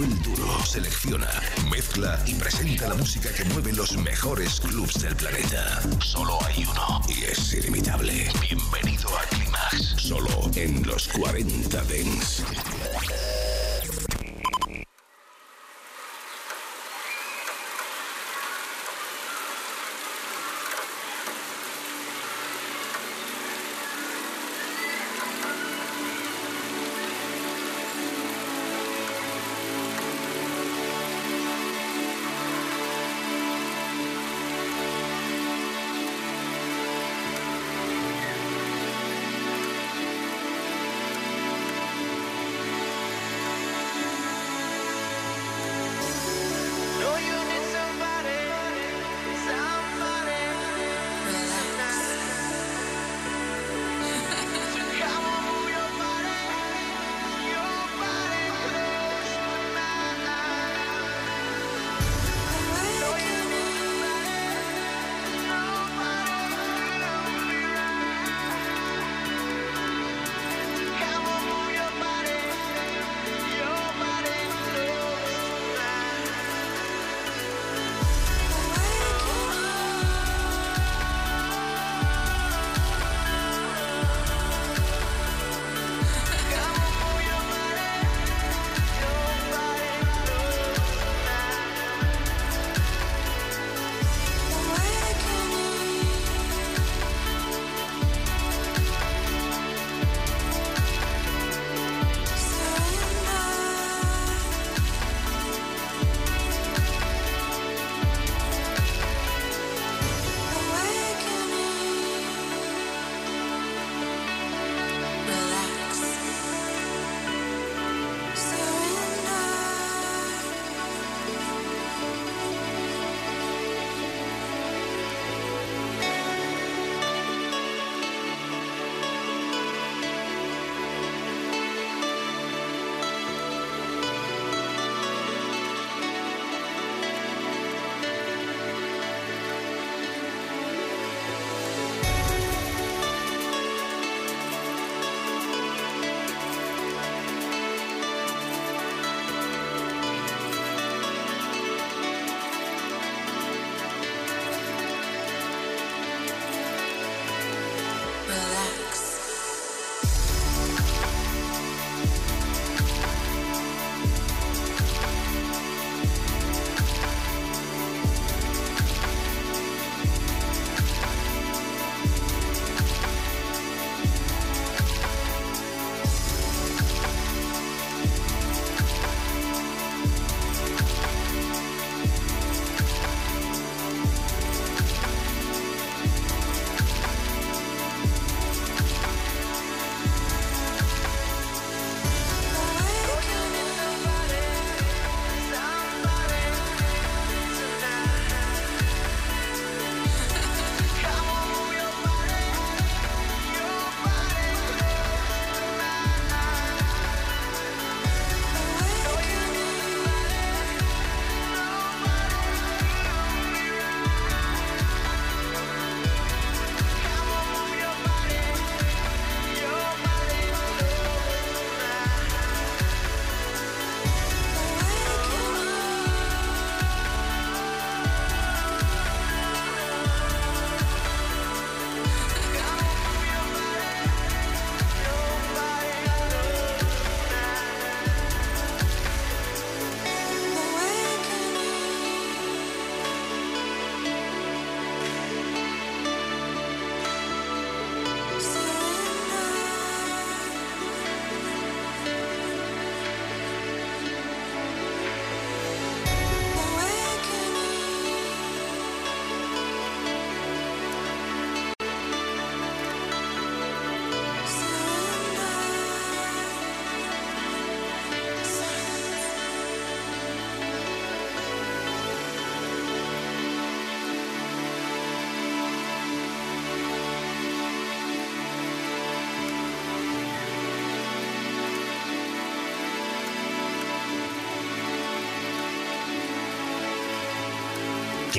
Manuel Duro selecciona, mezcla y presenta la música que mueve los mejores clubs del planeta. Solo hay uno y es ilimitable. Bienvenido a Climax, solo en los 40 Dents.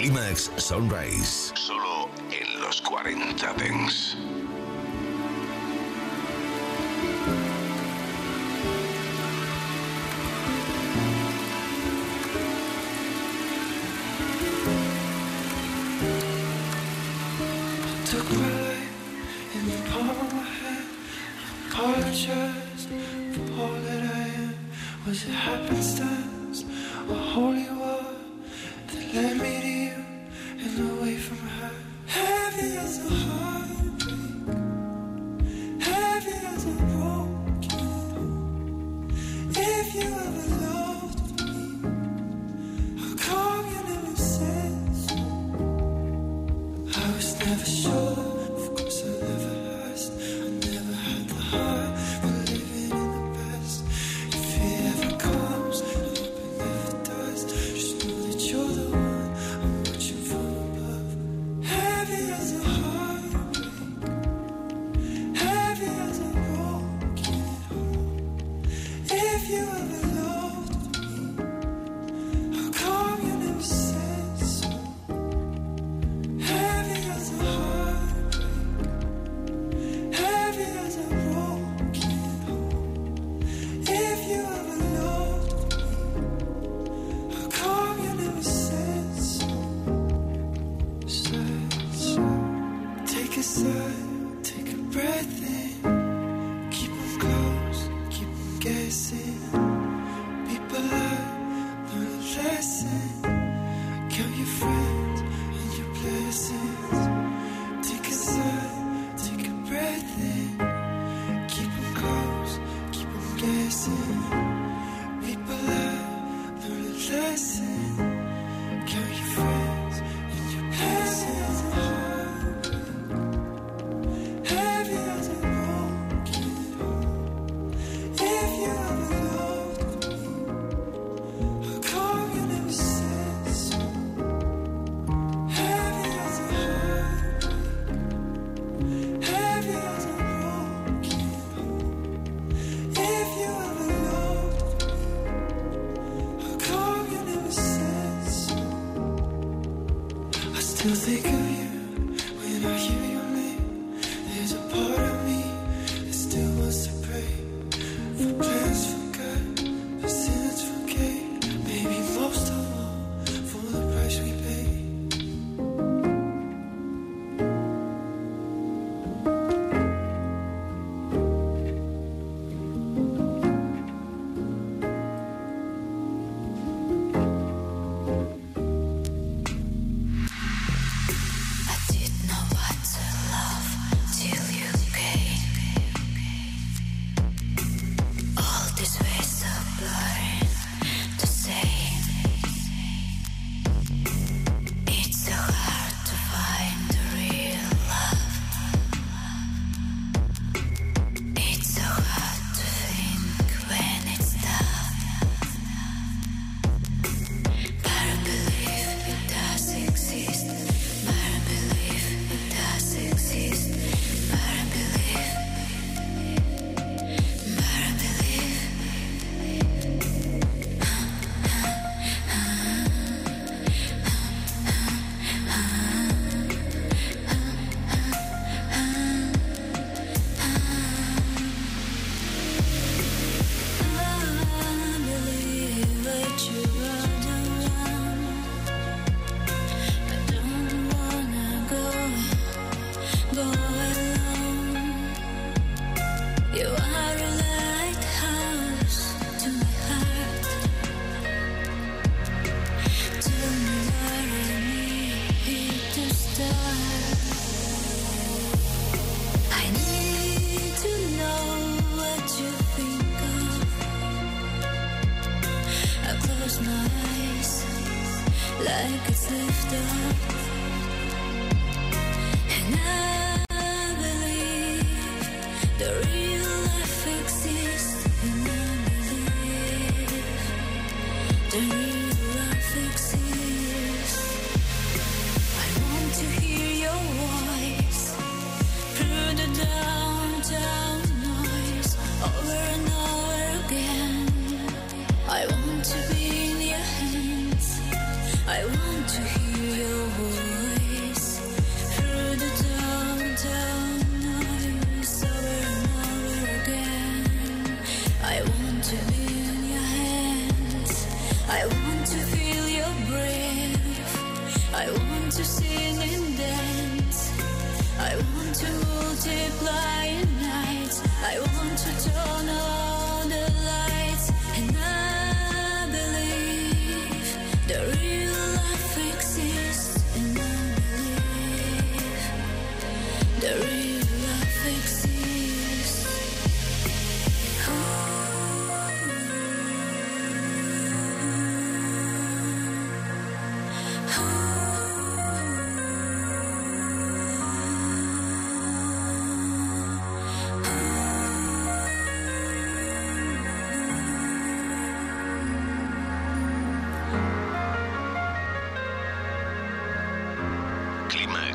Climax Sunrise. Solo en los 40 Dance. Took my life in palm apologize for all that I am. Was it happens?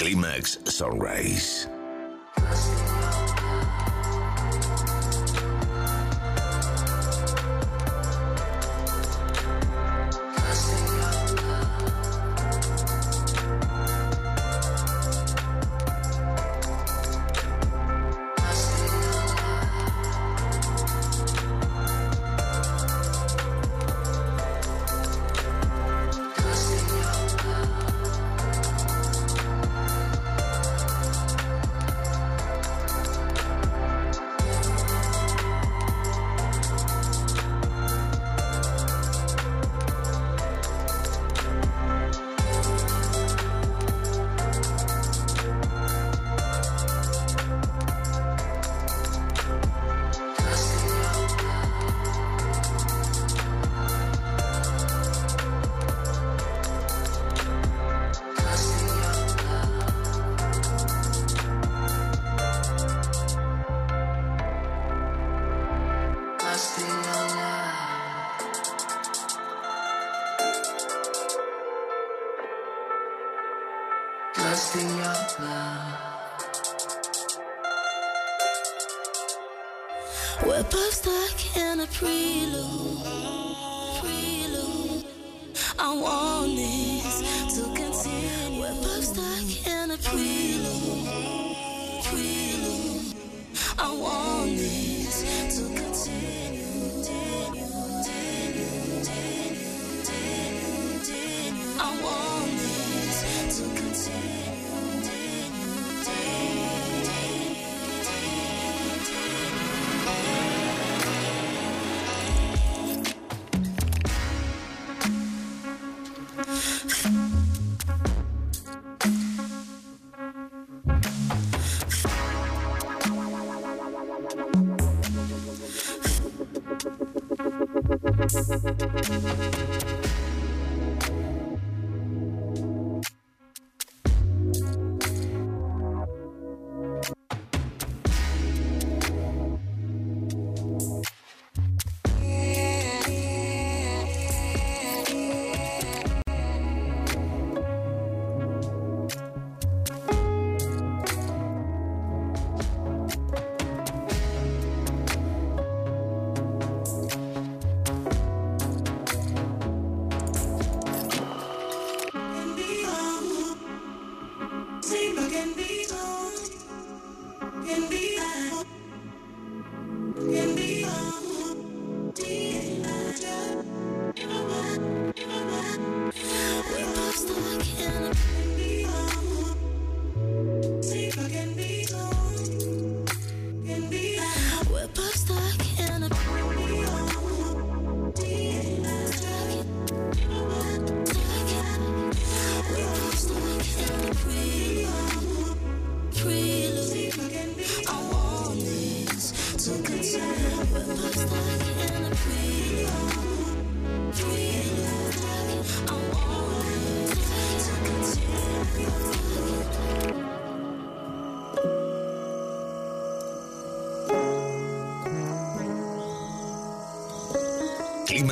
Clímax Sunrise.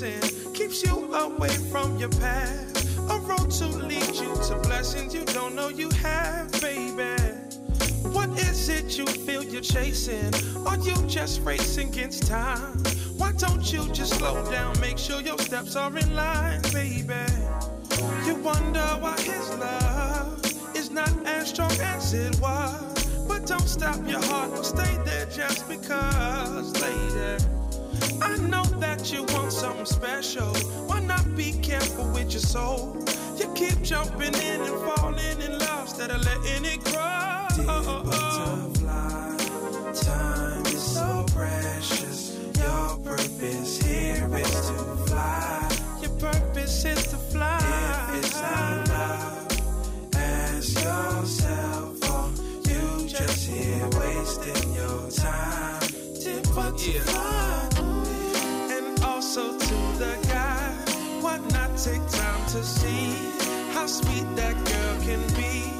Keeps you away from your path. A road to lead you to blessings you don't know you have, baby. What is it you feel you're chasing? Are you just racing against time? Why don't you just slow down, make sure your steps are in line, baby? You wonder why his love is not as strong as it was. But don't stop your heart, don't stay there just because, lady. I know that you want something special. Why not be careful with your soul? You keep jumping in and falling in love instead of letting it grow. butterfly, time is so precious. Your purpose here is to fly. Your purpose is to fly. If it's not love, ask yourself, you just here wasting your time? Dear butterfly. Take time to see how sweet that girl can be?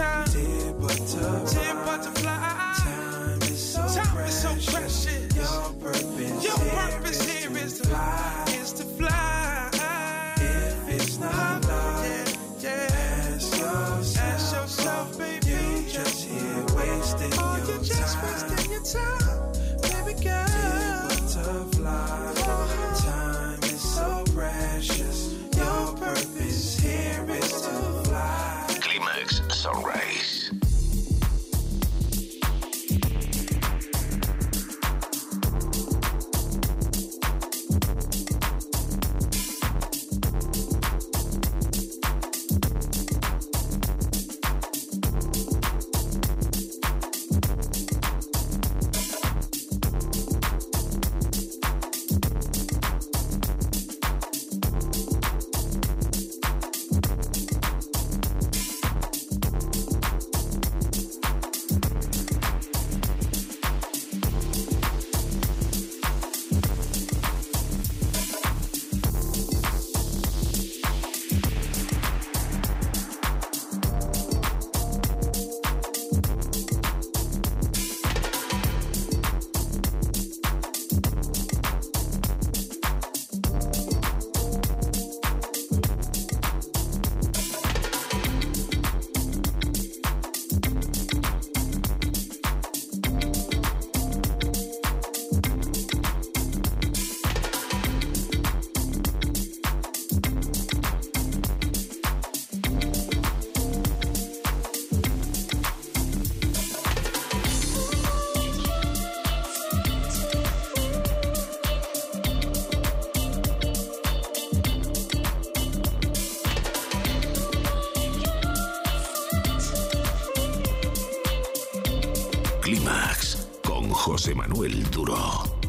Time. Dear butterfly, dear butterfly. Time is so time precious. Is so precious. José Manuel Duro.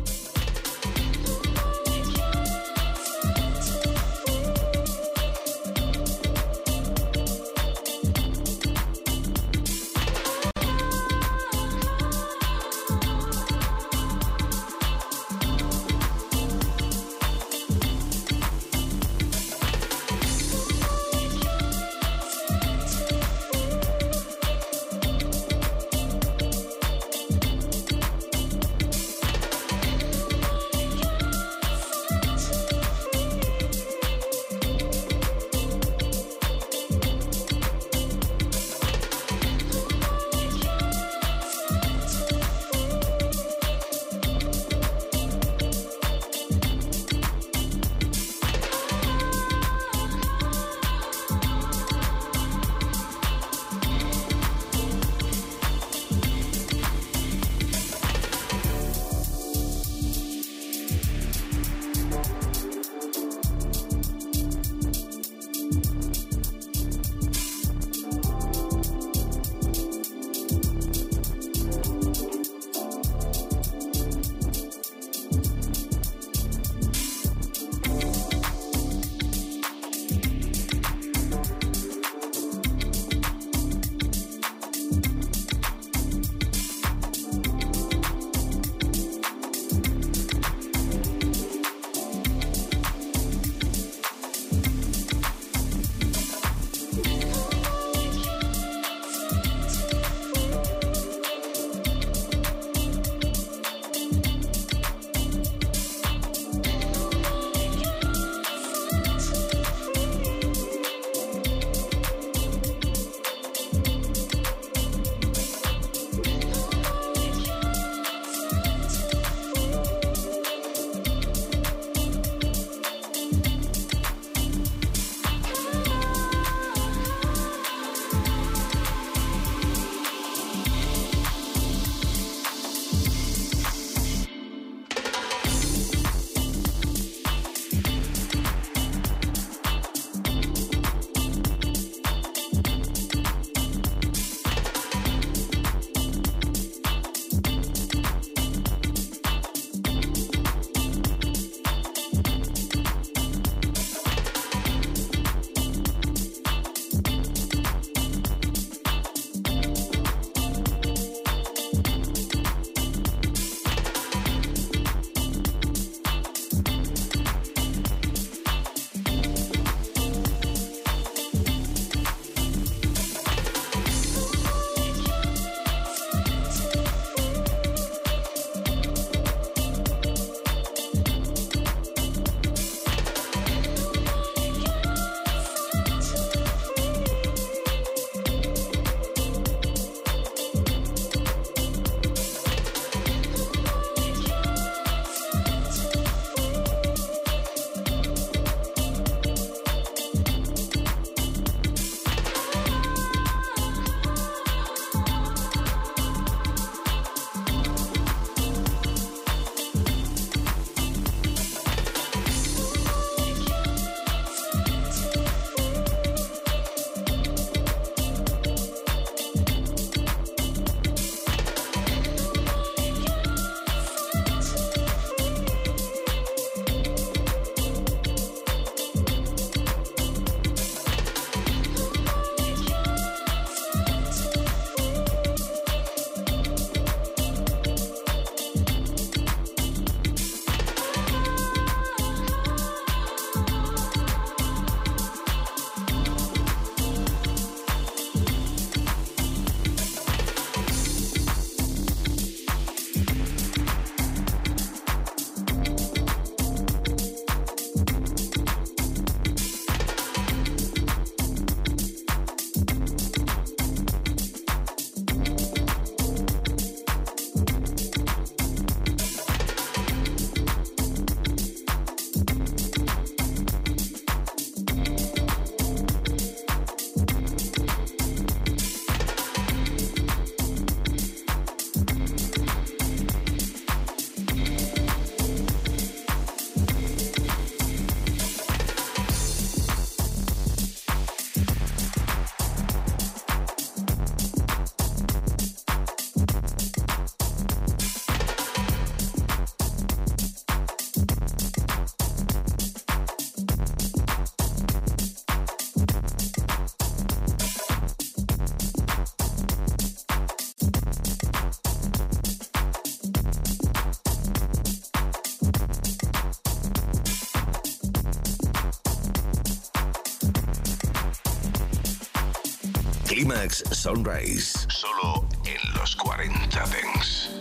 Clímax Sunrise. Solo en los 40 Dents.